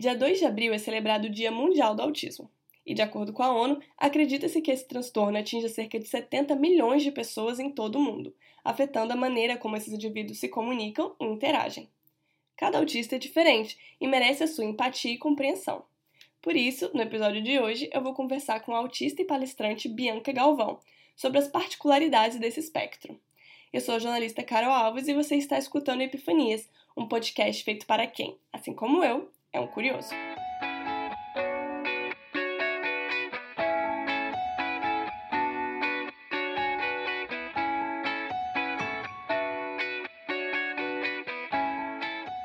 Dia 2 de abril é celebrado o Dia Mundial do Autismo. E, de acordo com a ONU, acredita-se que esse transtorno atinja cerca de 70 milhões de pessoas em todo o mundo, afetando a maneira como esses indivíduos se comunicam e interagem. Cada autista é diferente e merece a sua empatia e compreensão. Por isso, no episódio de hoje, eu vou conversar com a autista e palestrante Bianca Galvão sobre as particularidades desse espectro. Eu sou a jornalista Carol Alves e você está escutando Epifanias, um podcast feito para quem, assim como eu, é um curioso.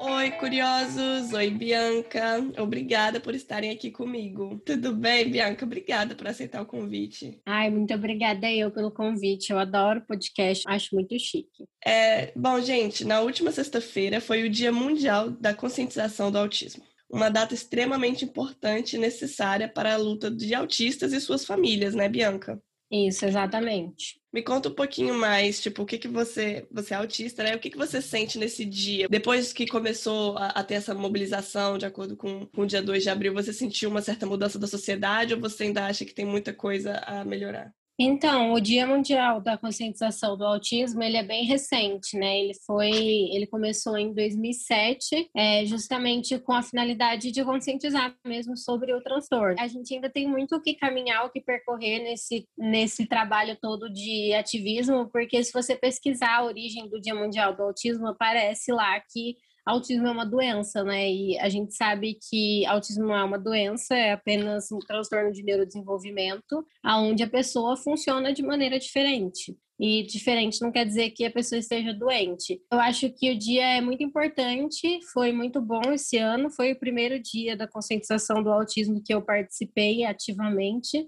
Oi, curiosos! Oi, Bianca! Obrigada por estarem aqui comigo. Tudo bem, Bianca? Obrigada por aceitar o convite. Ai, muito obrigada eu pelo convite. Eu adoro podcast, acho muito chique. É, bom, gente, na última sexta-feira foi o Dia Mundial da Conscientização do Autismo uma data extremamente importante e necessária para a luta de autistas e suas famílias, né, Bianca? Isso, exatamente. Me conta um pouquinho mais, tipo, o que que você, você é autista, né? O que que você sente nesse dia? Depois que começou a, a ter essa mobilização, de acordo com, com o dia 2 de abril, você sentiu uma certa mudança da sociedade ou você ainda acha que tem muita coisa a melhorar? Então, o Dia Mundial da Conscientização do Autismo, ele é bem recente, né? Ele foi, ele começou em 2007, é, justamente com a finalidade de conscientizar mesmo sobre o transtorno. A gente ainda tem muito o que caminhar, o que percorrer nesse, nesse trabalho todo de ativismo, porque se você pesquisar a origem do Dia Mundial do Autismo, aparece lá que autismo é uma doença, né? E a gente sabe que autismo não é uma doença, é apenas um transtorno de neurodesenvolvimento, aonde a pessoa funciona de maneira diferente. E diferente não quer dizer que a pessoa esteja doente. Eu acho que o dia é muito importante, foi muito bom esse ano, foi o primeiro dia da conscientização do autismo que eu participei ativamente.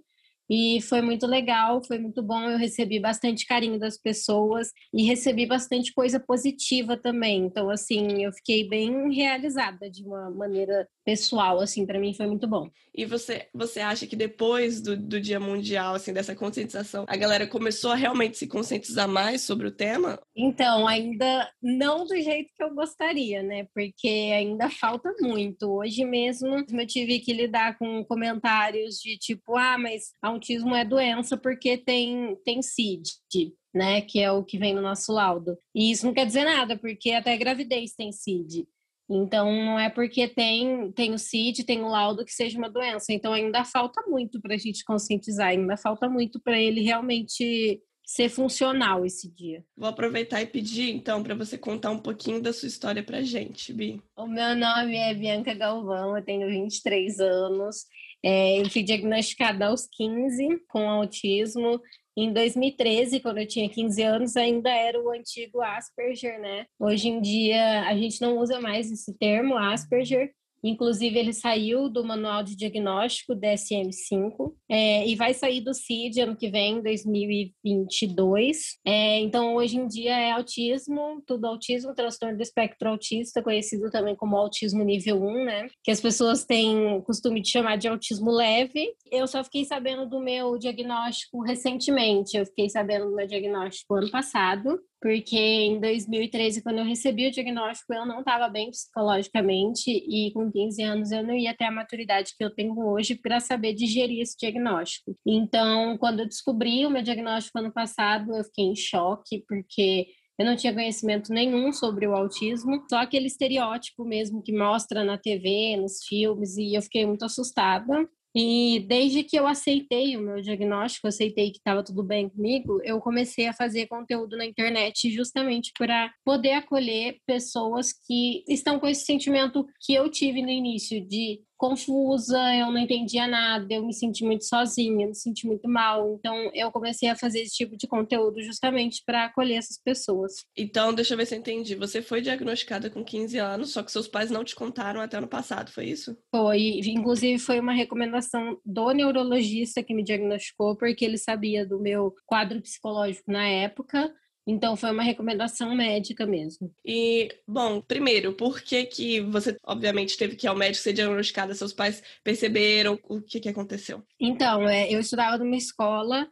E foi muito legal, foi muito bom. Eu recebi bastante carinho das pessoas e recebi bastante coisa positiva também. Então, assim, eu fiquei bem realizada de uma maneira pessoal, assim, para mim foi muito bom. E você, você acha que depois do, do Dia Mundial, assim, dessa conscientização, a galera começou a realmente se conscientizar mais sobre o tema? Então, ainda não do jeito que eu gostaria, né? Porque ainda falta muito. Hoje mesmo eu tive que lidar com comentários de tipo, ah, mas autismo é doença porque tem, tem CID. Né, que é o que vem no nosso laudo. E isso não quer dizer nada, porque até gravidez tem CID. Então, não é porque tem, tem o CID, tem o laudo que seja uma doença. Então, ainda falta muito para a gente conscientizar, ainda falta muito para ele realmente ser funcional esse dia. Vou aproveitar e pedir, então, para você contar um pouquinho da sua história para gente, Bi. O meu nome é Bianca Galvão, eu tenho 23 anos. É, eu fui diagnosticada aos 15 com autismo. Em 2013, quando eu tinha 15 anos, ainda era o antigo Asperger, né? Hoje em dia, a gente não usa mais esse termo, Asperger, Inclusive, ele saiu do Manual de Diagnóstico DSM-5 é, e vai sair do CID ano que vem, 2022. É, então, hoje em dia é autismo, tudo autismo, transtorno do espectro autista, conhecido também como autismo nível 1, né? Que as pessoas têm costume de chamar de autismo leve. Eu só fiquei sabendo do meu diagnóstico recentemente. Eu fiquei sabendo do meu diagnóstico ano passado porque em 2013, quando eu recebi o diagnóstico, eu não estava bem psicologicamente e com 15 anos eu não ia ter a maturidade que eu tenho hoje para saber digerir esse diagnóstico. Então, quando eu descobri o meu diagnóstico ano passado, eu fiquei em choque, porque eu não tinha conhecimento nenhum sobre o autismo, só aquele estereótipo mesmo que mostra na TV, nos filmes, e eu fiquei muito assustada. E desde que eu aceitei o meu diagnóstico, aceitei que estava tudo bem comigo, eu comecei a fazer conteúdo na internet justamente para poder acolher pessoas que estão com esse sentimento que eu tive no início de confusa, eu não entendia nada, eu me senti muito sozinha, me senti muito mal. Então, eu comecei a fazer esse tipo de conteúdo justamente para acolher essas pessoas. Então, deixa eu ver se eu entendi. Você foi diagnosticada com 15 anos, só que seus pais não te contaram até ano passado, foi isso? Foi. Inclusive, foi uma recomendação do neurologista que me diagnosticou, porque ele sabia do meu quadro psicológico na época. Então foi uma recomendação médica mesmo. E, bom, primeiro, por que que você, obviamente, teve que ir ao médico ser diagnosticada? Seus pais perceberam o que que aconteceu? Então, é, eu estudava numa escola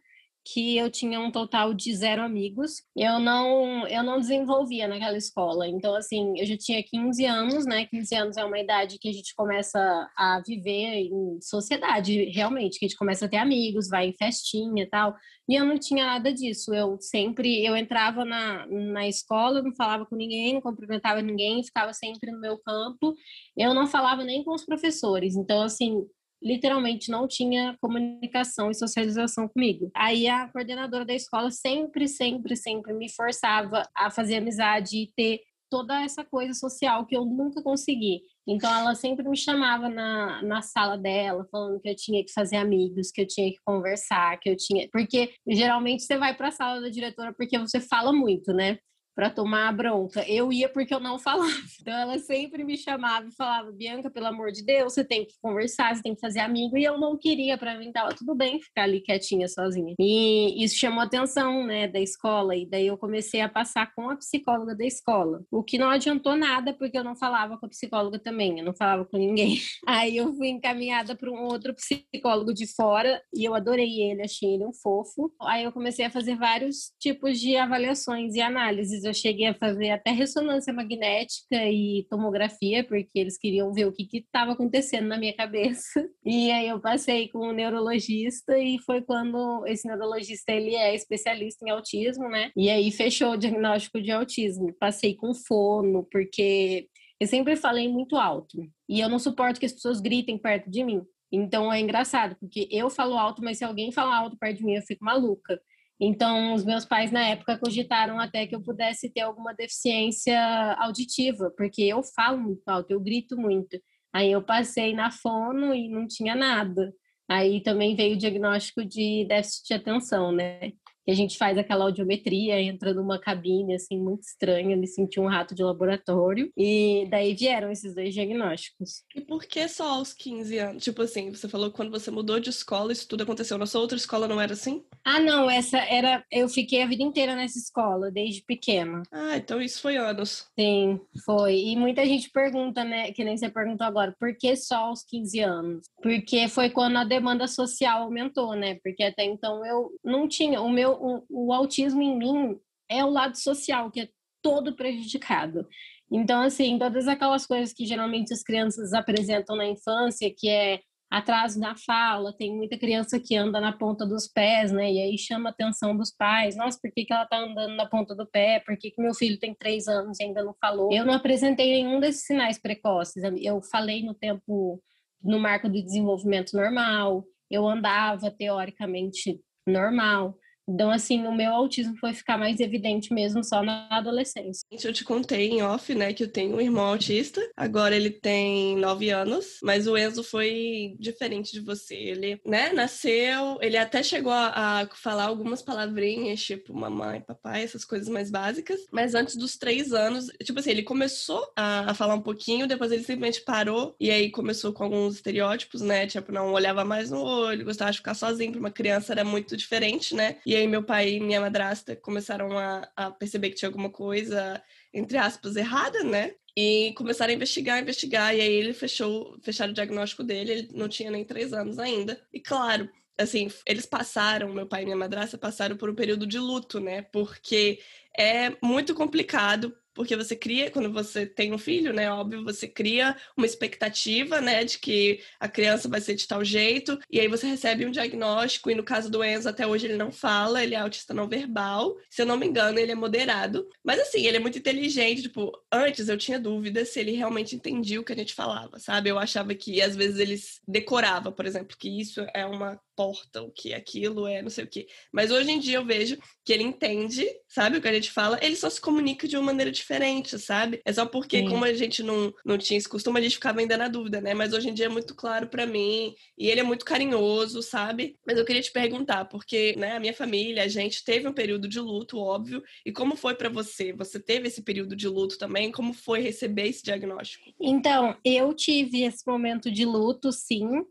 que eu tinha um total de zero amigos. Eu não, eu não desenvolvia naquela escola. Então, assim, eu já tinha 15 anos, né? 15 anos é uma idade que a gente começa a viver em sociedade, realmente, que a gente começa a ter amigos, vai em festinha e tal. E eu não tinha nada disso. Eu sempre, eu entrava na, na escola, não falava com ninguém, não cumprimentava ninguém, ficava sempre no meu campo. Eu não falava nem com os professores. Então, assim, literalmente não tinha comunicação e socialização comigo. Aí a coordenadora da escola sempre, sempre, sempre me forçava a fazer amizade e ter toda essa coisa social que eu nunca consegui. Então ela sempre me chamava na, na sala dela, falando que eu tinha que fazer amigos, que eu tinha que conversar, que eu tinha. Porque geralmente você vai para a sala da diretora porque você fala muito, né? Para tomar a bronca. Eu ia porque eu não falava. Então ela sempre me chamava e falava: Bianca, pelo amor de Deus, você tem que conversar, você tem que fazer amigo. E eu não queria, para mim tava tudo bem ficar ali quietinha sozinha. E isso chamou atenção, né, da escola. E daí eu comecei a passar com a psicóloga da escola. O que não adiantou nada, porque eu não falava com a psicóloga também, eu não falava com ninguém. Aí eu fui encaminhada para um outro psicólogo de fora e eu adorei ele, achei ele um fofo. Aí eu comecei a fazer vários tipos de avaliações e análises eu cheguei a fazer até ressonância magnética e tomografia, porque eles queriam ver o que estava acontecendo na minha cabeça. E aí eu passei com um neurologista e foi quando esse neurologista ele é especialista em autismo, né? E aí fechou o diagnóstico de autismo. Passei com fono, porque eu sempre falei muito alto. E eu não suporto que as pessoas gritem perto de mim. Então é engraçado, porque eu falo alto, mas se alguém falar alto perto de mim, eu fico maluca. Então, os meus pais, na época, cogitaram até que eu pudesse ter alguma deficiência auditiva, porque eu falo muito alto, eu grito muito. Aí eu passei na fono e não tinha nada. Aí também veio o diagnóstico de déficit de atenção, né? Que a gente faz aquela audiometria, entra numa cabine, assim, muito estranha, me senti um rato de laboratório, e daí vieram esses dois diagnósticos. E por que só aos 15 anos? Tipo assim, você falou que quando você mudou de escola, isso tudo aconteceu, na sua outra escola não era assim? Ah, não, essa era, eu fiquei a vida inteira nessa escola, desde pequena. Ah, então isso foi anos. Sim, foi, e muita gente pergunta, né, que nem você perguntou agora, por que só aos 15 anos? Porque foi quando a demanda social aumentou, né, porque até então eu não tinha, o meu o, o autismo em mim é o lado social, que é todo prejudicado. Então, assim, todas aquelas coisas que geralmente as crianças apresentam na infância, que é atraso na fala, tem muita criança que anda na ponta dos pés, né? E aí chama a atenção dos pais. Nossa, por que, que ela tá andando na ponta do pé? Por que, que meu filho tem três anos e ainda não falou? Eu não apresentei nenhum desses sinais precoces. Eu falei no tempo, no marco do desenvolvimento normal, eu andava teoricamente normal. Então, assim, o meu autismo foi ficar mais evidente mesmo só na adolescência. Eu te contei em off, né, que eu tenho um irmão autista. Agora ele tem nove anos, mas o Enzo foi diferente de você. Ele, né, nasceu, ele até chegou a, falar algumas palavrinhas, tipo mamãe, papai, essas coisas mais básicas. Mas antes dos três anos, tipo assim, ele começou a, a falar um pouquinho, depois ele simplesmente parou e aí começou com alguns estereótipos, né, tipo, não olhava mais no olho, gostava de ficar sozinho, para uma criança era muito diferente, né? E e aí meu pai e minha madrasta começaram a, a perceber que tinha alguma coisa, entre aspas, errada, né? E começaram a investigar, investigar, e aí ele fechou, fecharam o diagnóstico dele, ele não tinha nem três anos ainda. E claro, assim, eles passaram, meu pai e minha madrasta passaram por um período de luto, né? Porque é muito complicado porque você cria, quando você tem um filho, né, óbvio, você cria uma expectativa, né, de que a criança vai ser de tal jeito, e aí você recebe um diagnóstico, e no caso do Enzo, até hoje ele não fala, ele é autista não verbal, se eu não me engano, ele é moderado, mas assim, ele é muito inteligente, tipo, antes eu tinha dúvida se ele realmente entendia o que a gente falava, sabe? Eu achava que às vezes ele decorava, por exemplo, que isso é uma porta, o que aquilo é, não sei o que. Mas hoje em dia eu vejo que ele entende, sabe o que a gente fala, ele só se comunica de uma maneira diferente, sabe? É só porque, Sim. como a gente não, não tinha esse costume, a gente ficava ainda na dúvida, né? Mas hoje em dia é muito claro para mim, e ele é muito carinhoso, sabe? Mas eu queria te perguntar, porque, né, a minha família, a gente teve um período de luto, óbvio, e como foi para você? Você teve esse período de luto também? Como foi receber esse diagnóstico? Então, eu tive esse momento de luto, sim.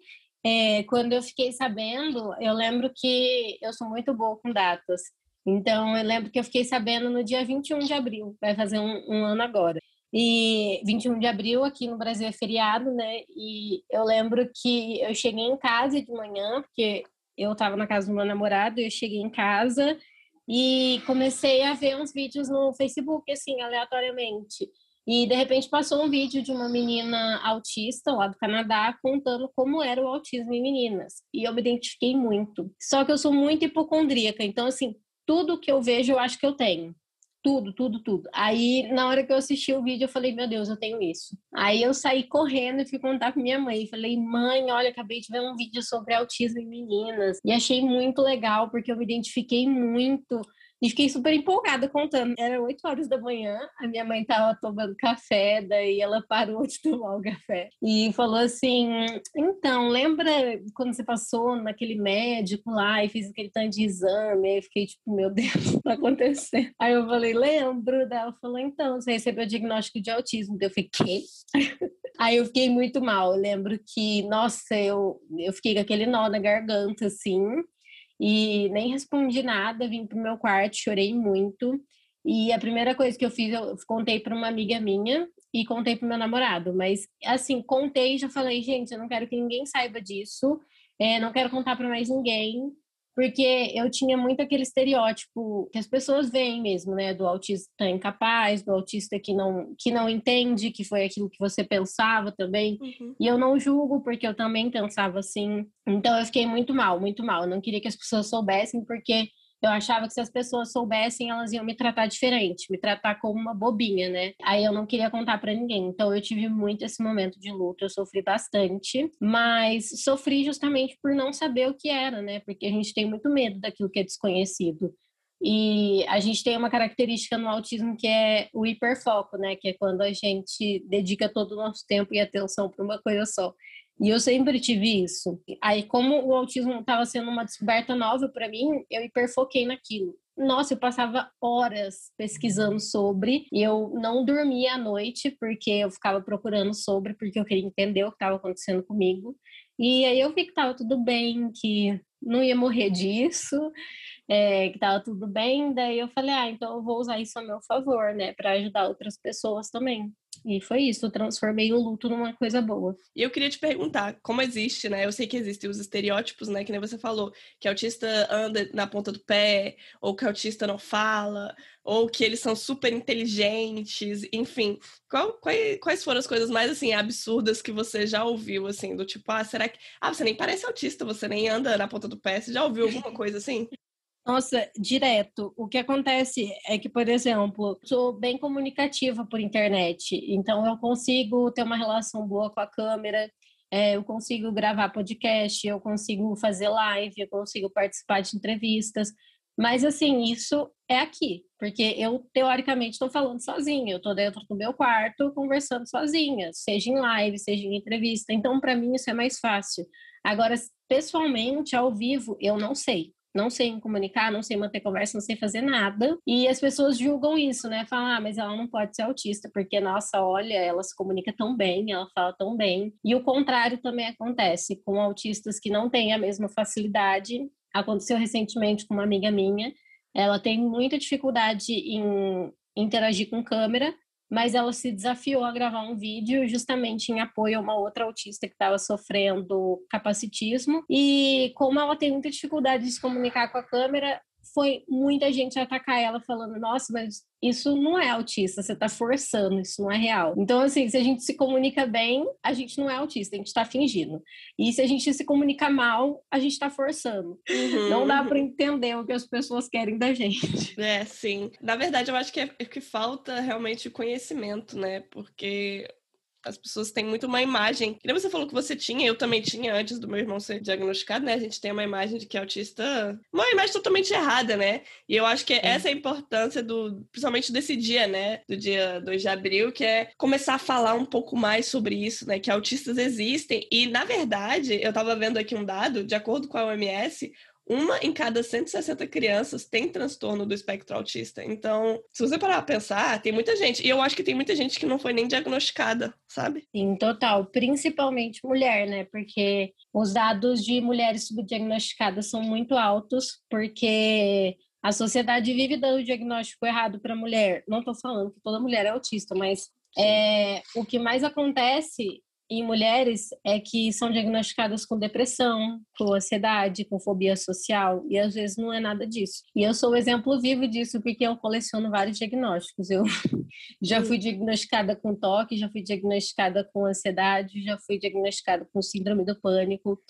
É, quando eu fiquei sabendo, eu lembro que eu sou muito boa com datas. Então, eu lembro que eu fiquei sabendo no dia 21 de abril, vai fazer um, um ano agora. E 21 de abril aqui no Brasil é feriado, né? E eu lembro que eu cheguei em casa de manhã, porque eu estava na casa do meu namorado, eu cheguei em casa e comecei a ver uns vídeos no Facebook, assim, aleatoriamente. E de repente passou um vídeo de uma menina autista lá do Canadá contando como era o autismo em meninas. E eu me identifiquei muito. Só que eu sou muito hipocondríaca, então assim, tudo que eu vejo eu acho que eu tenho. Tudo, tudo, tudo. Aí, na hora que eu assisti o vídeo, eu falei, meu Deus, eu tenho isso. Aí eu saí correndo e fui contar com minha mãe. Falei, mãe, olha, acabei de ver um vídeo sobre autismo em meninas. E achei muito legal, porque eu me identifiquei muito e fiquei super empolgada contando. Era 8 horas da manhã, a minha mãe estava tomando café, daí ela parou de tomar o café e falou assim: Então, lembra quando você passou naquele médico lá e fez aquele tanto de exame? Aí eu fiquei tipo, meu Deus, o que tá acontecendo? Aí eu falei: Lembro. Daí ela falou: Então, você recebeu o diagnóstico de autismo. Daí eu fiquei: Quê? Aí eu fiquei muito mal. Eu lembro que, nossa, eu, eu fiquei com aquele nó na garganta, assim e nem respondi nada, vim pro meu quarto, chorei muito. E a primeira coisa que eu fiz, eu contei para uma amiga minha e contei para meu namorado. Mas, assim, contei e já falei, gente, eu não quero que ninguém saiba disso, é, não quero contar para mais ninguém porque eu tinha muito aquele estereótipo que as pessoas veem mesmo, né, do autista incapaz, do autista que não que não entende, que foi aquilo que você pensava também. Uhum. E eu não julgo porque eu também pensava assim. Então eu fiquei muito mal, muito mal. Eu não queria que as pessoas soubessem porque eu achava que se as pessoas soubessem, elas iam me tratar diferente, me tratar como uma bobinha, né? Aí eu não queria contar para ninguém. Então eu tive muito esse momento de luto, eu sofri bastante, mas sofri justamente por não saber o que era, né? Porque a gente tem muito medo daquilo que é desconhecido. E a gente tem uma característica no autismo que é o hiperfoco, né? Que é quando a gente dedica todo o nosso tempo e atenção para uma coisa só. E eu sempre tive isso. Aí, como o autismo estava sendo uma descoberta nova para mim, eu hiperfoquei naquilo. Nossa, eu passava horas pesquisando sobre, e eu não dormia à noite porque eu ficava procurando sobre, porque eu queria entender o que estava acontecendo comigo. E aí eu vi que estava tudo bem, que não ia morrer disso, é, que estava tudo bem. Daí eu falei, ah, então eu vou usar isso a meu favor, né, para ajudar outras pessoas também. E foi isso, eu transformei o luto numa coisa boa. E eu queria te perguntar, como existe, né? Eu sei que existem os estereótipos, né? Que nem você falou, que autista anda na ponta do pé, ou que autista não fala, ou que eles são super inteligentes, enfim. Qual, quais, quais foram as coisas mais, assim, absurdas que você já ouviu, assim? Do tipo, ah, será que... Ah, você nem parece autista, você nem anda na ponta do pé. Você já ouviu alguma coisa assim? Nossa, direto. O que acontece é que, por exemplo, sou bem comunicativa por internet, então eu consigo ter uma relação boa com a câmera, é, eu consigo gravar podcast, eu consigo fazer live, eu consigo participar de entrevistas. Mas, assim, isso é aqui, porque eu, teoricamente, estou falando sozinha, eu estou dentro do meu quarto conversando sozinha, seja em live, seja em entrevista. Então, para mim, isso é mais fácil. Agora, pessoalmente, ao vivo, eu não sei não sei comunicar, não sei manter conversa, não sei fazer nada. E as pessoas julgam isso, né? Falam, ah, mas ela não pode ser autista, porque, nossa, olha, ela se comunica tão bem, ela fala tão bem. E o contrário também acontece com autistas que não têm a mesma facilidade. Aconteceu recentemente com uma amiga minha, ela tem muita dificuldade em interagir com câmera, mas ela se desafiou a gravar um vídeo justamente em apoio a uma outra autista que estava sofrendo capacitismo. E como ela tem muita dificuldade de se comunicar com a câmera, foi muita gente atacar ela falando: nossa, mas isso não é autista, você está forçando, isso não é real. Então, assim, se a gente se comunica bem, a gente não é autista, a gente está fingindo. E se a gente se comunica mal, a gente está forçando. Uhum. Não dá para entender o que as pessoas querem da gente. É, sim. Na verdade, eu acho que é, é que falta realmente conhecimento, né? Porque as pessoas têm muito uma imagem. Que nem você falou que você tinha, eu também tinha antes do meu irmão ser diagnosticado, né? A gente tem uma imagem de que é autista. Uma imagem totalmente errada, né? E eu acho que essa é a importância do. Principalmente desse dia, né? Do dia 2 de abril, que é começar a falar um pouco mais sobre isso, né? Que autistas existem. E, na verdade, eu tava vendo aqui um dado, de acordo com a OMS, uma em cada 160 crianças tem transtorno do espectro autista. Então, se você parar pra pensar, tem muita gente. E eu acho que tem muita gente que não foi nem diagnosticada, sabe? Sim, total. Principalmente mulher, né? Porque os dados de mulheres subdiagnosticadas são muito altos, porque a sociedade vive dando diagnóstico errado para mulher. Não estou falando que toda mulher é autista, mas é, o que mais acontece em mulheres é que são diagnosticadas com depressão, com ansiedade, com fobia social, e às vezes não é nada disso. E eu sou o exemplo vivo disso, porque eu coleciono vários diagnósticos. Eu já fui diagnosticada com toque, já fui diagnosticada com ansiedade, já fui diagnosticada com síndrome do pânico.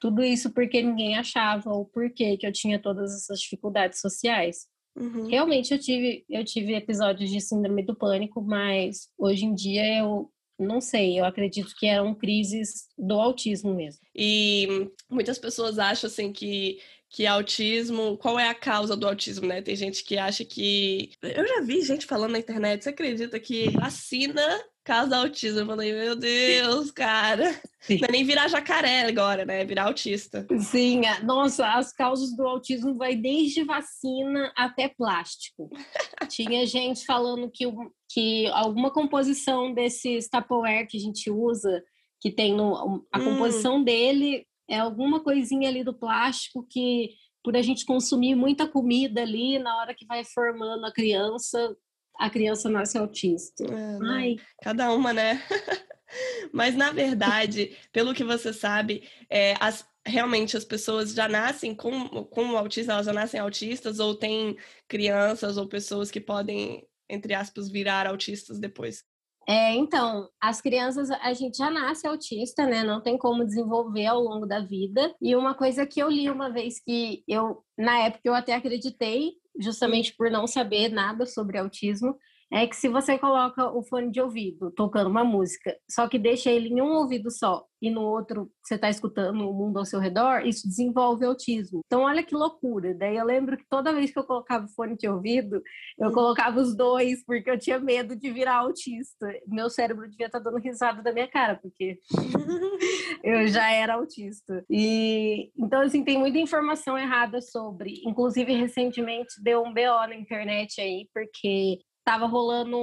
Tudo isso porque ninguém achava o porquê que eu tinha todas essas dificuldades sociais. Uhum. Realmente eu tive, eu tive episódios de síndrome do pânico, mas hoje em dia eu não sei, eu acredito que eram crises do autismo mesmo. E muitas pessoas acham assim que que autismo, qual é a causa do autismo, né? Tem gente que acha que eu já vi gente falando na internet, você acredita que vacina causa autismo? Eu falei, meu Deus, cara. Sim. Não é nem virar jacaré agora, né? É virar autista. Sim, nossa, as causas do autismo vai desde vacina até plástico. Tinha gente falando que, que alguma composição desses Tupperware que a gente usa, que tem no, a hum. composição dele é alguma coisinha ali do plástico que por a gente consumir muita comida ali, na hora que vai formando a criança, a criança nasce autista. É, Ai. Cada uma, né? Mas, na verdade, pelo que você sabe, é, as, realmente as pessoas já nascem com, com o autismo, elas já nascem autistas, ou tem crianças ou pessoas que podem, entre aspas, virar autistas depois? É, então, as crianças, a gente já nasce autista, né? Não tem como desenvolver ao longo da vida. E uma coisa que eu li uma vez que eu, na época, eu até acreditei, justamente por não saber nada sobre autismo, é que se você coloca o fone de ouvido tocando uma música, só que deixa ele em um ouvido só e no outro você está escutando o mundo ao seu redor, isso desenvolve autismo. Então, olha que loucura. Daí eu lembro que toda vez que eu colocava o fone de ouvido, eu hum. colocava os dois, porque eu tinha medo de virar autista. Meu cérebro devia estar tá dando risada da minha cara, porque eu já era autista. E então, assim, tem muita informação errada sobre. Inclusive, recentemente deu um BO na internet aí, porque estava rolando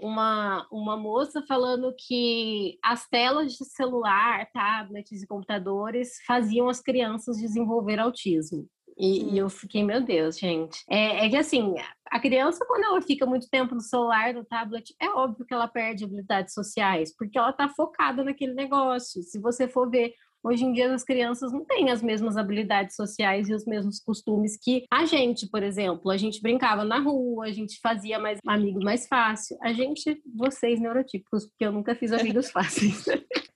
uma, uma moça falando que as telas de celular, tablets e computadores faziam as crianças desenvolver autismo. E, hum. e, eu fiquei, meu Deus, gente. É, é, que assim, a criança, quando ela fica muito tempo no celular, no tablet, é óbvio que ela perde habilidades sociais, porque ela está focada naquele negócio. Se você for ver Hoje em dia as crianças não têm as mesmas habilidades sociais e os mesmos costumes que a gente, por exemplo. A gente brincava na rua, a gente fazia mais amigos mais fácil. A gente, vocês neurotípicos, porque eu nunca fiz amigos fáceis.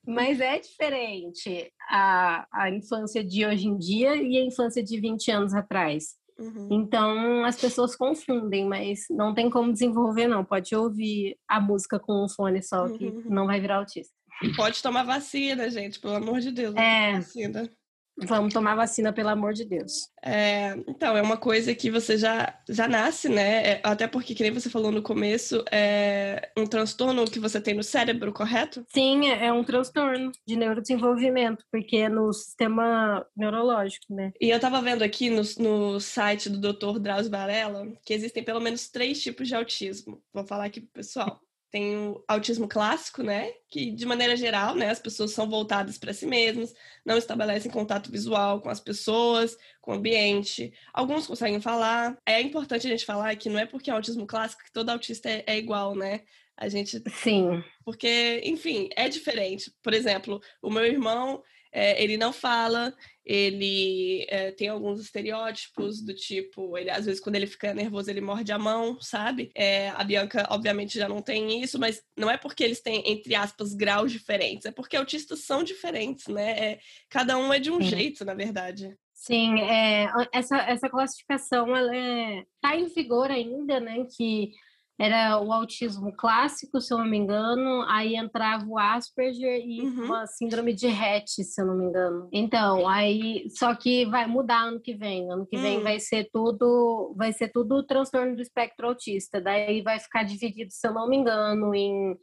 Mas é diferente a, a infância de hoje em dia e a infância de 20 anos atrás. Uhum. Então as pessoas confundem, mas não tem como desenvolver, não. Pode ouvir a música com um fone só, que uhum. não vai virar autista. Pode tomar vacina, gente, pelo amor de Deus. É. Vacina. Vamos tomar vacina, pelo amor de Deus. É, então, é uma coisa que você já, já nasce, né? É, até porque, que nem você falou no começo, é um transtorno que você tem no cérebro, correto? Sim, é, é um transtorno de neurodesenvolvimento, porque é no sistema neurológico, né? E eu tava vendo aqui no, no site do Dr. Drauzio Varela que existem pelo menos três tipos de autismo. Vou falar aqui pro pessoal tem o autismo clássico, né? Que de maneira geral, né, as pessoas são voltadas para si mesmas, não estabelecem contato visual com as pessoas, com o ambiente. Alguns conseguem falar. É importante a gente falar que não é porque é autismo clássico que todo autista é, é igual, né? A gente. Sim. Porque, enfim, é diferente. Por exemplo, o meu irmão, é, ele não fala, ele é, tem alguns estereótipos do tipo, ele às vezes quando ele fica nervoso ele morde a mão, sabe? É, a Bianca obviamente já não tem isso, mas não é porque eles têm entre aspas graus diferentes, é porque autistas são diferentes, né? É, cada um é de um Sim. jeito, na verdade. Sim, é, essa, essa classificação ela é, tá em vigor ainda, né? Que era o autismo clássico, se eu não me engano, aí entrava o Asperger e uhum. uma síndrome de Rett, se eu não me engano. Então, aí só que vai mudar ano que vem. Ano que vem uhum. vai ser tudo, vai ser tudo transtorno do espectro autista. Daí vai ficar dividido, se eu não me engano, em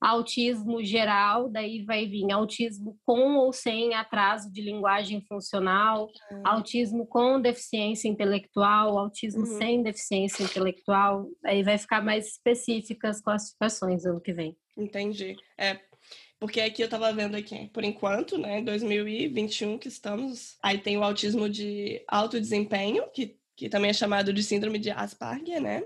autismo geral, daí vai vir autismo com ou sem atraso de linguagem funcional, uhum. autismo com deficiência intelectual, autismo uhum. sem deficiência intelectual, aí vai ficar mais específicas as classificações ano que vem. Entendi. É, porque aqui eu estava vendo aqui, por enquanto, né, 2021 que estamos, aí tem o autismo de alto desempenho, que, que também é chamado de síndrome de Asperger, né?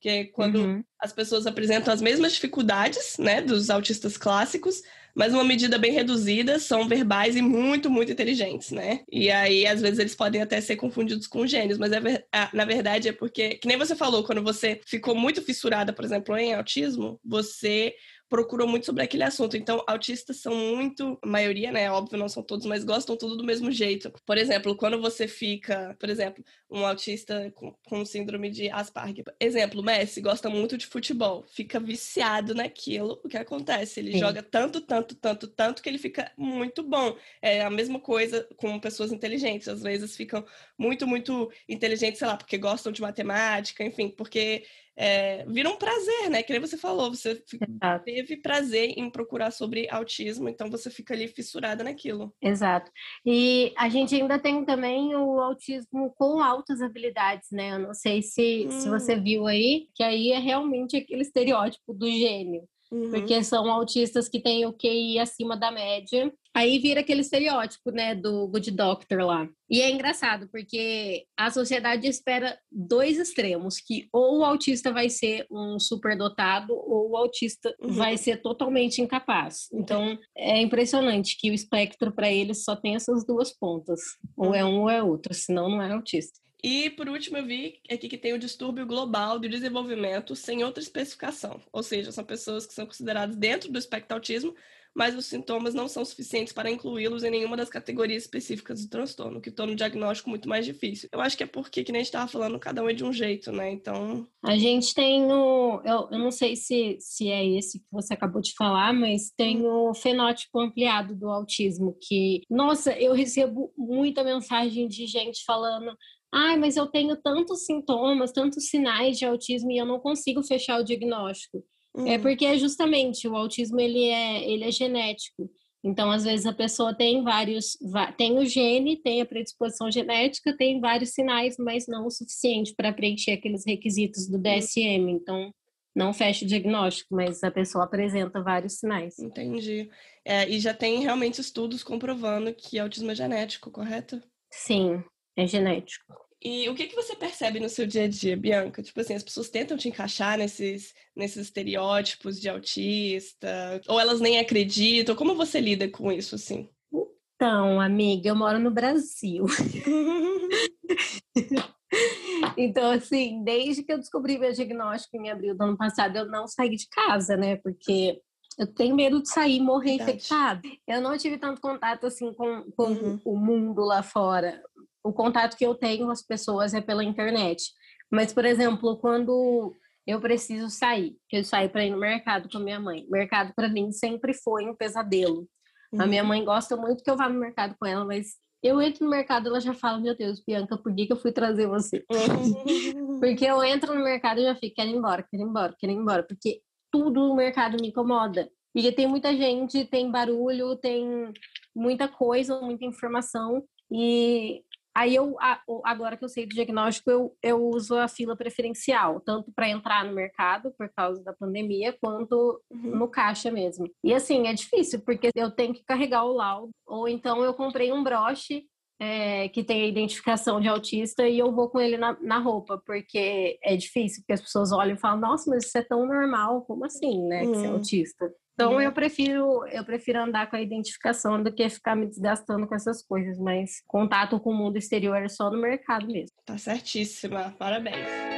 Que é quando uhum. as pessoas apresentam as mesmas dificuldades, né, dos autistas clássicos, mas uma medida bem reduzida são verbais e muito, muito inteligentes, né? E aí, às vezes, eles podem até ser confundidos com gênios, mas é, na verdade é porque, que nem você falou, quando você ficou muito fissurada, por exemplo, em autismo, você procurou muito sobre aquele assunto. Então, autistas são muito, a maioria, né? Óbvio, não são todos, mas gostam tudo do mesmo jeito. Por exemplo, quando você fica, por exemplo, um autista com, com síndrome de Asperger. Exemplo, Messi gosta muito de futebol, fica viciado naquilo. O que acontece? Ele Sim. joga tanto, tanto, tanto, tanto que ele fica muito bom. É a mesma coisa com pessoas inteligentes. Às vezes ficam muito, muito inteligentes, sei lá, porque gostam de matemática, enfim, porque é, vira um prazer, né? Que nem você falou, você Exato. teve prazer em procurar sobre autismo, então você fica ali fissurada naquilo. Exato. E a gente ainda tem também o autismo com altas habilidades, né? Eu não sei se, hum. se você viu aí, que aí é realmente aquele estereótipo do gênio. Uhum. Porque são autistas que têm o QI acima da média. Aí vira aquele estereótipo, né, do Good Doctor lá. E é engraçado, porque a sociedade espera dois extremos, que ou o autista vai ser um superdotado, ou o autista uhum. vai ser totalmente incapaz. Então, é impressionante que o espectro para eles só tem essas duas pontas. Ou é um ou é outro, senão não é autista. E, por último, eu vi aqui que tem o distúrbio global de desenvolvimento sem outra especificação. Ou seja, são pessoas que são consideradas dentro do espectro autismo, mas os sintomas não são suficientes para incluí-los em nenhuma das categorias específicas do transtorno, que torna o diagnóstico muito mais difícil. Eu acho que é porque, que nem a gente estava falando, cada um é de um jeito, né? Então. A gente tem o. Eu, eu não sei se, se é esse que você acabou de falar, mas tem o fenótipo ampliado do autismo, que, nossa, eu recebo muita mensagem de gente falando Ai, mas eu tenho tantos sintomas, tantos sinais de autismo e eu não consigo fechar o diagnóstico. É uhum. É porque é justamente o autismo ele é, ele é genético. Então, às vezes a pessoa tem vários, tem o gene, tem a predisposição genética, tem vários sinais, mas não o suficiente para preencher aqueles requisitos do DSM. Uhum. Então, não fecha o diagnóstico, mas a pessoa apresenta vários sinais. Entendi. É, e já tem realmente estudos comprovando que autismo é genético, correto? Sim, é genético. E o que, que você percebe no seu dia a dia, Bianca? Tipo assim, as pessoas tentam te encaixar nesses, nesses estereótipos de autista, ou elas nem acreditam. Como você lida com isso, assim? Então, amiga, eu moro no Brasil. então, assim, desde que eu descobri meu diagnóstico em abril do ano passado, eu não saí de casa, né? Porque eu tenho medo de sair e morrer Verdade. infectado. Eu não tive tanto contato assim com, com uhum. o mundo lá fora o contato que eu tenho com as pessoas é pela internet. Mas, por exemplo, quando eu preciso sair, eu saio para ir no mercado com a minha mãe. mercado para mim sempre foi um pesadelo. Uhum. A minha uhum. mãe gosta muito que eu vá no mercado com ela, mas eu entro no mercado, ela já fala: Meu Deus, Bianca, por que, que eu fui trazer você? Porque eu entro no mercado e já fico: Quero ir embora, quero ir embora, quero ir embora. Porque tudo no mercado me incomoda. Porque tem muita gente, tem barulho, tem muita coisa, muita informação. E Aí eu, agora que eu sei do diagnóstico, eu, eu uso a fila preferencial, tanto para entrar no mercado por causa da pandemia, quanto uhum. no caixa mesmo. E assim, é difícil, porque eu tenho que carregar o laudo, ou então eu comprei um broche é, que tem a identificação de autista e eu vou com ele na, na, roupa, porque é difícil, porque as pessoas olham e falam, nossa, mas isso é tão normal, como assim, né, que você é uhum. autista? Então uhum. eu prefiro eu prefiro andar com a identificação do que ficar me desgastando com essas coisas, mas contato com o mundo exterior é só no mercado mesmo. Tá certíssima, parabéns.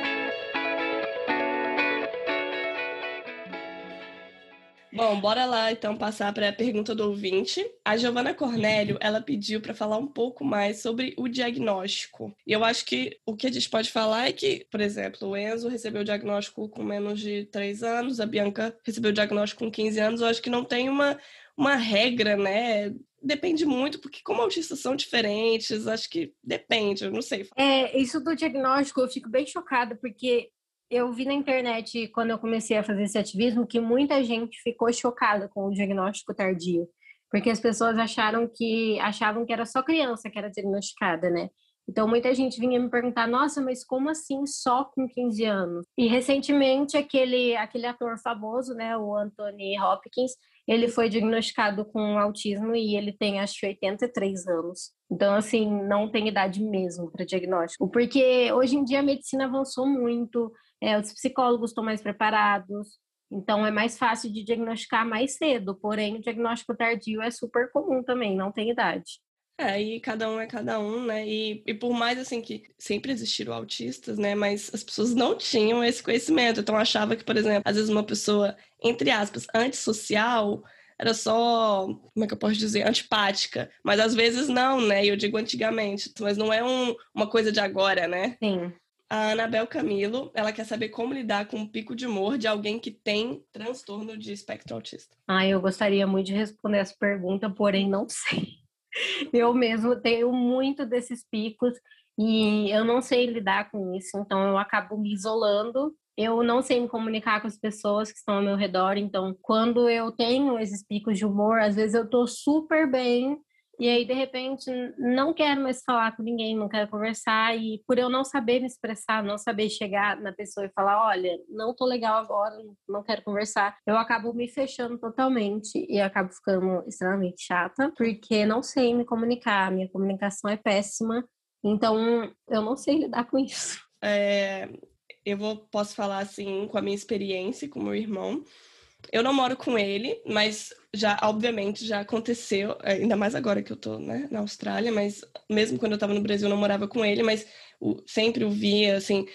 Bom, bora lá então passar para a pergunta do ouvinte. A Giovana Cornélio, ela pediu para falar um pouco mais sobre o diagnóstico. E eu acho que o que a gente pode falar é que, por exemplo, o Enzo recebeu o diagnóstico com menos de 3 anos, a Bianca recebeu o diagnóstico com 15 anos. Eu acho que não tem uma, uma regra, né? Depende muito, porque como autistas são diferentes, acho que depende, eu não sei. É, isso do diagnóstico eu fico bem chocada, porque eu vi na internet, quando eu comecei a fazer esse ativismo, que muita gente ficou chocada com o diagnóstico tardio, porque as pessoas acharam que achavam que era só criança que era diagnosticada, né? Então muita gente vinha me perguntar: "Nossa, mas como assim só com 15 anos?". E recentemente aquele aquele ator famoso, né, o Anthony Hopkins, ele foi diagnosticado com autismo e ele tem acho que 83 anos. Então, assim, não tem idade mesmo para diagnóstico. Porque hoje em dia a medicina avançou muito, é, os psicólogos estão mais preparados, Então é mais fácil de diagnosticar mais cedo, porém o diagnóstico tardio é super comum também, não tem idade. É, e cada um é cada um, né? E, e por mais assim que sempre existiram autistas, né? Mas as pessoas não tinham esse conhecimento. Então achava que, por exemplo, às vezes uma pessoa, entre aspas, antissocial era só, como é que eu posso dizer, antipática. Mas às vezes não, né? Eu digo antigamente, mas não é um, uma coisa de agora, né? Sim. A Anabel Camilo, ela quer saber como lidar com o pico de humor de alguém que tem transtorno de espectro autista. Ah, eu gostaria muito de responder essa pergunta, porém não sei. Eu mesmo tenho muito desses picos e eu não sei lidar com isso, então eu acabo me isolando. Eu não sei me comunicar com as pessoas que estão ao meu redor, então quando eu tenho esses picos de humor, às vezes eu tô super bem e aí, de repente, não quero mais falar com ninguém, não quero conversar. E por eu não saber me expressar, não saber chegar na pessoa e falar: olha, não tô legal agora, não quero conversar, eu acabo me fechando totalmente e acabo ficando extremamente chata, porque não sei me comunicar, minha comunicação é péssima. Então, eu não sei lidar com isso. É, eu vou, posso falar assim, com a minha experiência com meu irmão. Eu não moro com ele, mas já, obviamente, já aconteceu, é, ainda mais agora que eu tô né, na Austrália, mas mesmo quando eu tava no Brasil, eu não morava com ele, mas o, sempre o via, assim,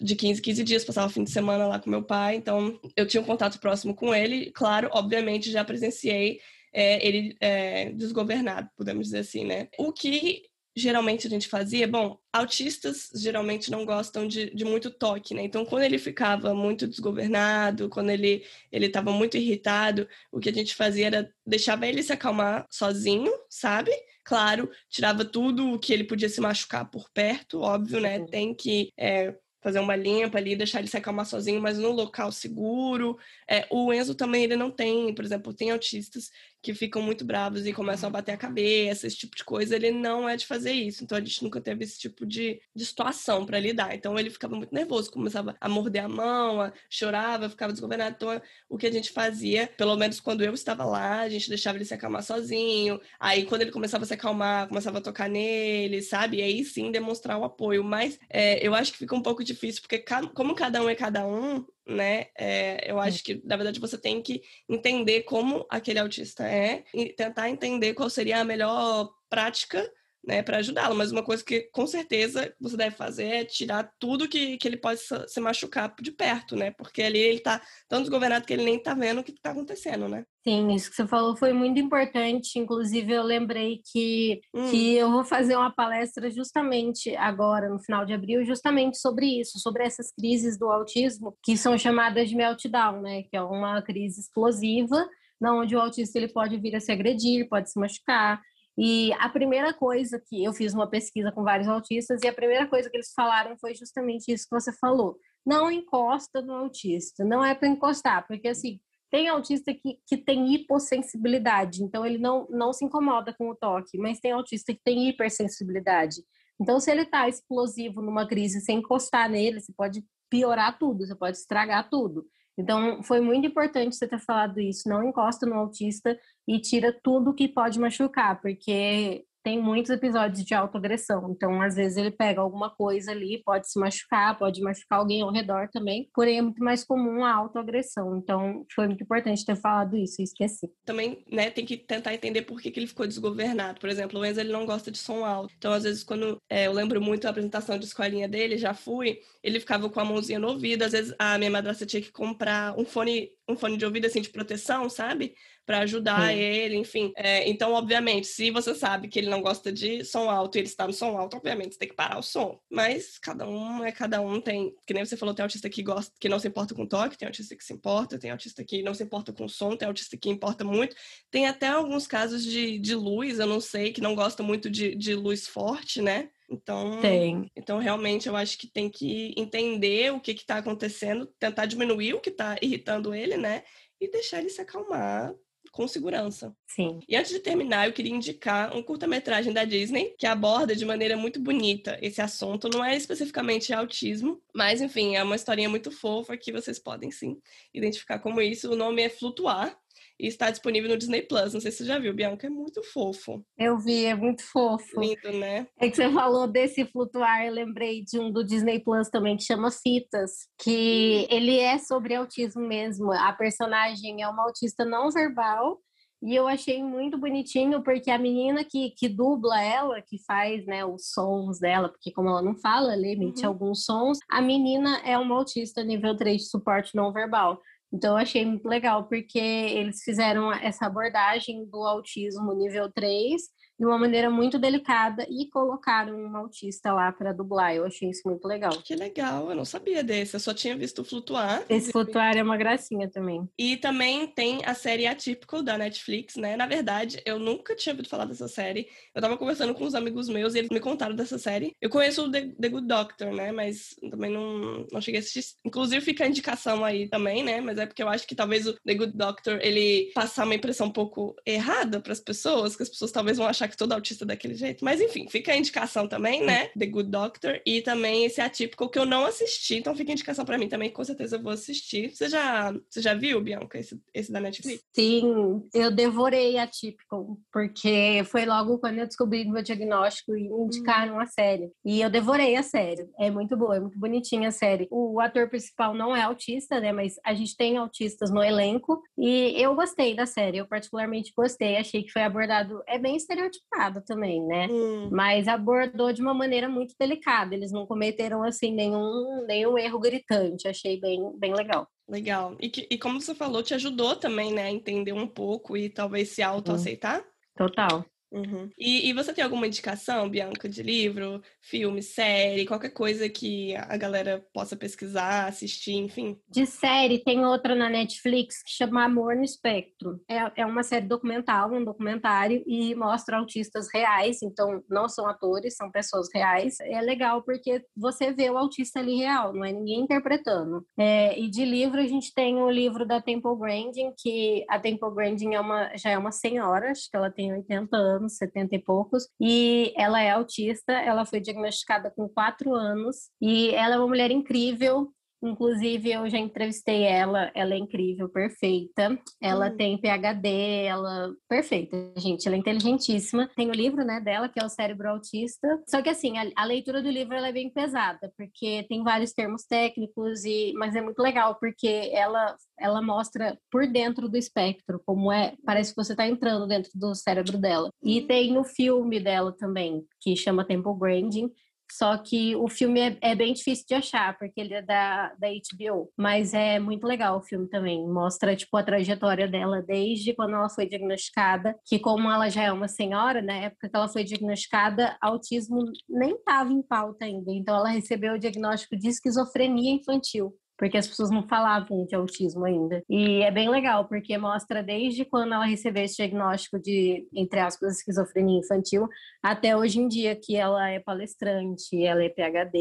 de 15, 15 dias, passava o fim de semana lá com meu pai, então eu tinha um contato próximo com ele. Claro, obviamente, já presenciei é, ele é, desgovernado, podemos dizer assim, né? O que geralmente a gente fazia, bom, autistas geralmente não gostam de, de muito toque, né? Então, quando ele ficava muito desgovernado, quando ele ele estava muito irritado, o que a gente fazia era deixava ele se acalmar sozinho, sabe? Claro, tirava tudo o que ele podia se machucar por perto, óbvio, né? Tem que é, fazer uma limpa ali, deixar ele se acalmar sozinho, mas no local seguro. É, o Enzo também ele não tem, por exemplo, tem autistas que ficam muito bravos e começam a bater a cabeça, esse tipo de coisa, ele não é de fazer isso. Então a gente nunca teve esse tipo de, de situação para lidar. Então ele ficava muito nervoso, começava a morder a mão, a, chorava, ficava desgovernado. Então o que a gente fazia, pelo menos quando eu estava lá, a gente deixava ele se acalmar sozinho. Aí quando ele começava a se acalmar, começava a tocar nele, sabe? E aí sim demonstrar o apoio. Mas é, eu acho que fica um pouco difícil, porque como cada um é cada um, né? É, eu acho que, na verdade, você tem que entender como aquele autista é e tentar entender qual seria a melhor prática né, para ajudá-lo. Mas uma coisa que com certeza você deve fazer é tirar tudo que, que ele pode se machucar de perto, né? Porque ali ele está tão desgovernado que ele nem está vendo o que está acontecendo, né? Sim, isso que você falou foi muito importante. Inclusive, eu lembrei que, hum. que eu vou fazer uma palestra justamente agora, no final de abril, justamente sobre isso, sobre essas crises do autismo, que são chamadas de meltdown, né? Que é uma crise explosiva, onde o autista ele pode vir a se agredir, pode se machucar, e a primeira coisa que eu fiz uma pesquisa com vários autistas e a primeira coisa que eles falaram foi justamente isso que você falou. Não encosta no autista, não é para encostar, porque assim, tem autista que, que tem hipossensibilidade, então ele não, não se incomoda com o toque, mas tem autista que tem hipersensibilidade. Então, se ele está explosivo numa crise sem encostar nele, você pode piorar tudo, você pode estragar tudo. Então, foi muito importante você ter falado isso. Não encosta no autista e tira tudo que pode machucar, porque tem muitos episódios de autoagressão. Então, às vezes, ele pega alguma coisa ali, pode se machucar, pode machucar alguém ao redor também. Porém, é muito mais comum a autoagressão. Então, foi muito importante ter falado isso, esqueci. Também, né, tem que tentar entender por que, que ele ficou desgovernado. Por exemplo, o Enzo, ele não gosta de som alto. Então, às vezes, quando é, eu lembro muito a apresentação de escolinha dele, já fui, ele ficava com a mãozinha no ouvido. Às vezes, a minha madrasta tinha que comprar um fone, um fone de ouvido, assim, de proteção, sabe? para ajudar Sim. ele, enfim. É, então, obviamente, se você sabe que ele não gosta de som alto e ele está no som alto, obviamente você tem que parar o som. Mas cada um é cada um, tem, que nem você falou, tem autista que gosta, que não se importa com toque, tem autista que se importa, tem autista que não se importa com som, tem autista que importa muito. Tem até alguns casos de, de luz, eu não sei, que não gosta muito de, de luz forte, né? Então, tem. então, realmente, eu acho que tem que entender o que está acontecendo, tentar diminuir o que está irritando ele, né? E deixar ele se acalmar com segurança. Sim. E antes de terminar, eu queria indicar um curta-metragem da Disney que aborda de maneira muito bonita esse assunto. Não é especificamente autismo, mas enfim, é uma historinha muito fofa que vocês podem sim identificar como isso. O nome é Flutuar. E está disponível no Disney Plus. Não sei se você já viu, Bianca, é muito fofo. Eu vi, é muito fofo. Lindo, né? É que você falou desse flutuar, eu lembrei de um do Disney Plus também que chama Fitas, que hum. ele é sobre autismo mesmo. A personagem é uma autista não verbal e eu achei muito bonitinho, porque a menina que, que dubla ela, que faz né, os sons dela, porque como ela não fala, ela emite uhum. alguns sons, a menina é uma autista nível 3 de suporte não verbal. Então, eu achei muito legal, porque eles fizeram essa abordagem do autismo nível 3 de uma maneira muito delicada e colocaram um autista lá para dublar. Eu achei isso muito legal. Que legal, eu não sabia desse, eu só tinha visto Flutuar. Esse Flutuar é uma gracinha também. E também tem a série Atípico da Netflix, né? Na verdade, eu nunca tinha ouvido falar dessa série. Eu tava conversando com uns amigos meus e eles me contaram dessa série. Eu conheço o The, The Good Doctor, né? Mas também não, não cheguei a assistir. Inclusive, fica a indicação aí também, né? Mas é porque eu acho que talvez o The Good Doctor ele passar uma impressão um pouco errada para as pessoas, que as pessoas talvez vão achar que todo autista é daquele jeito. Mas enfim, fica a indicação também, né? The Good Doctor. E também esse atípico que eu não assisti. Então fica a indicação para mim também, com certeza eu vou assistir. Você já, você já viu, Bianca, esse, esse da Netflix? Sim, eu devorei atípico, porque foi logo quando eu descobri o meu diagnóstico e me indicaram hum. a série. E eu devorei a série. É muito boa, é muito bonitinha a série. O ator principal não é autista, né? Mas a gente tem autistas no elenco. E eu gostei da série, eu particularmente gostei. Achei que foi abordado. É bem estereotipado também, né? Hum. Mas abordou de uma maneira muito delicada. Eles não cometeram assim nenhum, nenhum erro gritante. Achei bem, bem legal. Legal. E, que, e como você falou, te ajudou também, né, a entender um pouco e talvez se autoaceitar? Total. Uhum. E, e, você tem alguma indicação, Bianca, de livro, filme, série, qualquer coisa que a galera possa pesquisar, assistir, enfim? De série, tem outra na Netflix que chama Amor no Espectro. É, é uma série documental, um documentário, e mostra autistas reais, então não são atores, são pessoas reais. É legal porque você vê o autista ali real, não é ninguém interpretando. É, e de livro, a gente tem o livro da Temple Grandin, que a Temple Grandin é uma, já é uma senhora, acho que ela tem 80 anos anos, 70 e poucos, e ela é autista, ela foi diagnosticada com quatro anos, e ela é uma mulher incrível, Inclusive, eu já entrevistei ela, ela é incrível, perfeita. Ela hum. tem PhD, ela. Perfeita, gente, ela é inteligentíssima. Tem o livro, né, dela, que é o Cérebro Autista. Só que, assim, a, a leitura do livro é bem pesada, porque tem vários termos técnicos, e mas é muito legal, porque ela, ela mostra por dentro do espectro, como é. Parece que você está entrando dentro do cérebro dela. E hum. tem o filme dela também, que chama Temple Grandin só que o filme é, é, bem difícil de achar, porque ele é da, da HBO. Mas é muito legal o filme também. Mostra, tipo, a trajetória dela desde quando ela foi diagnosticada. Que como ela já é uma senhora, na época que ela foi diagnosticada, autismo nem estava em pauta ainda. Então ela recebeu o diagnóstico de esquizofrenia infantil porque as pessoas não falavam de autismo ainda. E é bem legal, porque mostra desde quando ela recebeu esse diagnóstico de, entre aspas, esquizofrenia infantil, até hoje em dia, que ela é palestrante, ela é PhD,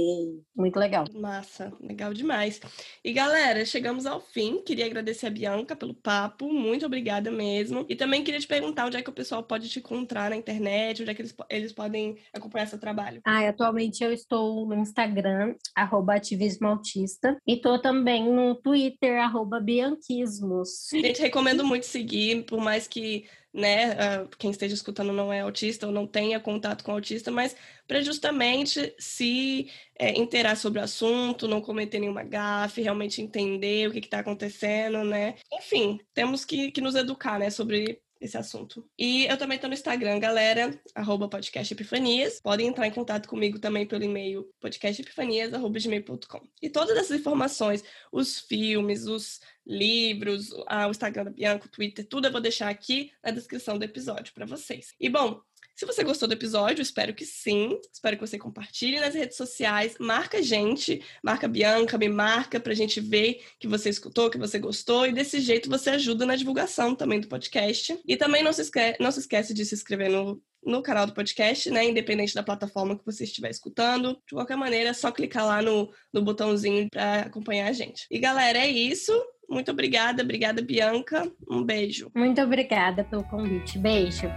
muito legal. Massa, legal demais. E galera, chegamos ao fim. Queria agradecer a Bianca pelo papo, muito obrigada mesmo. E também queria te perguntar onde é que o pessoal pode te encontrar na internet, onde é que eles, eles podem acompanhar seu trabalho. Ah, atualmente eu estou no Instagram, arroba ativismo autista, e tô também no Twitter, arroba Bianquismos. Gente, recomendo muito seguir, por mais que né, uh, quem esteja escutando não é autista ou não tenha contato com autista, mas para justamente se é, inteirar sobre o assunto, não cometer nenhuma gafe, realmente entender o que está acontecendo, né? Enfim, temos que, que nos educar, né, sobre esse assunto. E eu também estou no Instagram, galera, arroba podcast Epifanias. Podem entrar em contato comigo também pelo e-mail podcastepifanias.gmail.com. E todas essas informações, os filmes, os livros, o Instagram da Bianca, o Twitter, tudo eu vou deixar aqui na descrição do episódio para vocês. E bom, se você gostou do episódio, espero que sim. Espero que você compartilhe nas redes sociais. Marca a gente, marca a Bianca, me marca pra gente ver que você escutou, que você gostou. E desse jeito você ajuda na divulgação também do podcast. E também não se, esque não se esquece de se inscrever no, no canal do podcast, né? Independente da plataforma que você estiver escutando. De qualquer maneira, é só clicar lá no, no botãozinho para acompanhar a gente. E galera, é isso. Muito obrigada, obrigada, Bianca. Um beijo. Muito obrigada pelo convite. Beijo.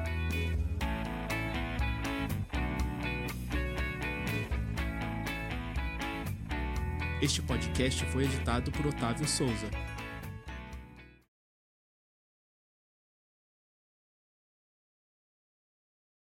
Este podcast foi editado por Otávio Souza.